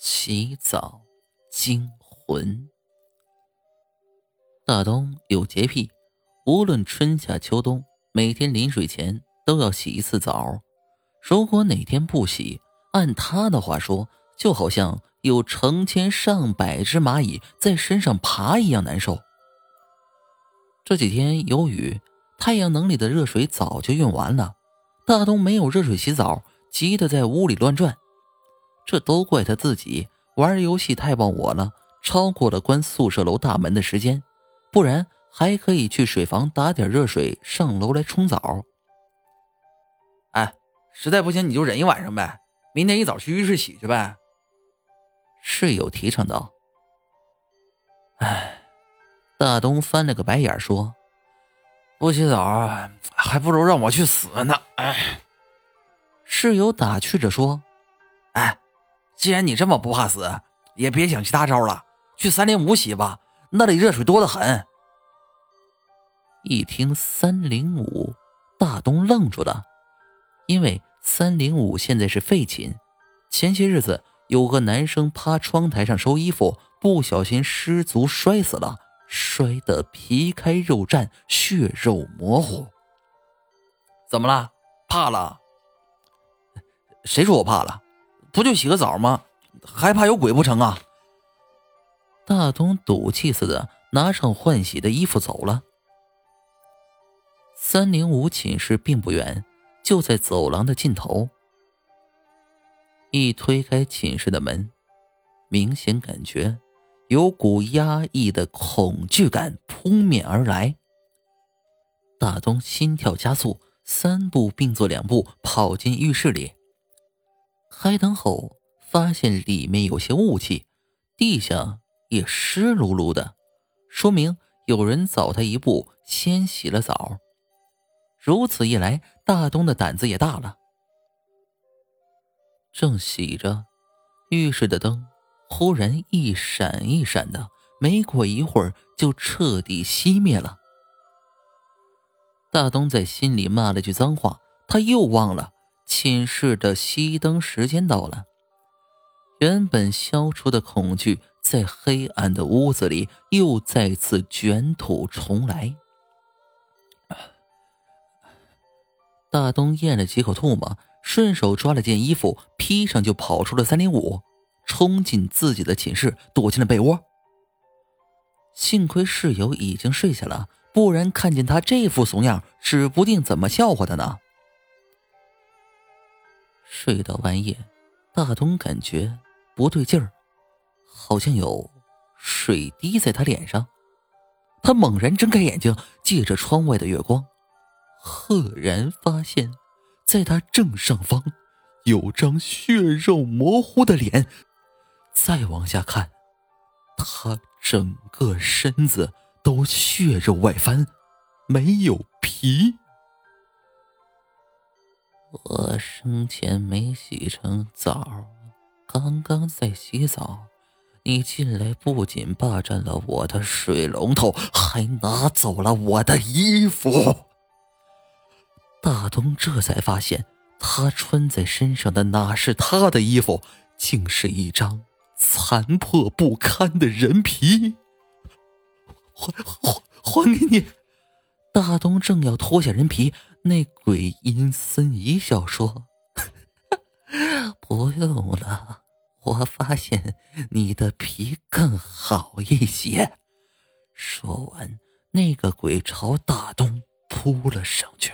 洗澡惊魂。大东有洁癖，无论春夏秋冬，每天临睡前都要洗一次澡。如果哪天不洗，按他的话说，就好像有成千上百只蚂蚁在身上爬一样难受。这几天有雨，太阳能里的热水早就用完了，大东没有热水洗澡，急得在屋里乱转。这都怪他自己玩游戏太忘我了，超过了关宿舍楼大门的时间，不然还可以去水房打点热水上楼来冲澡。哎，实在不行你就忍一晚上呗，明天一早去浴室洗去呗。室友提倡道。哎，大东翻了个白眼说：“不洗澡还不如让我去死呢。”哎，室友打趣着说：“哎。”既然你这么不怕死，也别想其他招了，去三零五洗吧，那里热水多得很。一听三零五，大东愣住了，因为三零五现在是废寝。前些日子有个男生趴窗台上收衣服，不小心失足摔死了，摔得皮开肉绽，血肉模糊。怎么了？怕了？谁说我怕了？不就洗个澡吗？还怕有鬼不成啊！大东赌气似的拿上换洗的衣服走了。三零五寝室并不远，就在走廊的尽头。一推开寝室的门，明显感觉有股压抑的恐惧感扑面而来。大东心跳加速，三步并作两步跑进浴室里。开灯后，发现里面有些雾气，地下也湿漉漉的，说明有人早他一步先洗了澡。如此一来，大东的胆子也大了。正洗着，浴室的灯忽然一闪一闪的，没过一会儿就彻底熄灭了。大东在心里骂了句脏话，他又忘了。寝室的熄灯时间到了，原本消除的恐惧在黑暗的屋子里又再次卷土重来。大东咽了几口唾沫，顺手抓了件衣服披上，就跑出了三零五，冲进自己的寝室，躲进了被窝。幸亏室友已经睡下了，不然看见他这副怂样，指不定怎么笑话他呢。睡到半夜，大东感觉不对劲儿，好像有水滴在他脸上。他猛然睁开眼睛，借着窗外的月光，赫然发现，在他正上方有张血肉模糊的脸。再往下看，他整个身子都血肉外翻，没有皮。我生前没洗成澡，刚刚在洗澡，你进来不仅霸占了我的水龙头，还拿走了我的衣服。大东这才发现，他穿在身上的哪是他的衣服，竟是一张残破不堪的人皮。还还还给你！大东正要脱下人皮。那鬼阴森一笑说：“ 不用了，我发现你的皮更好一些。”说完，那个鬼朝大东扑了上去。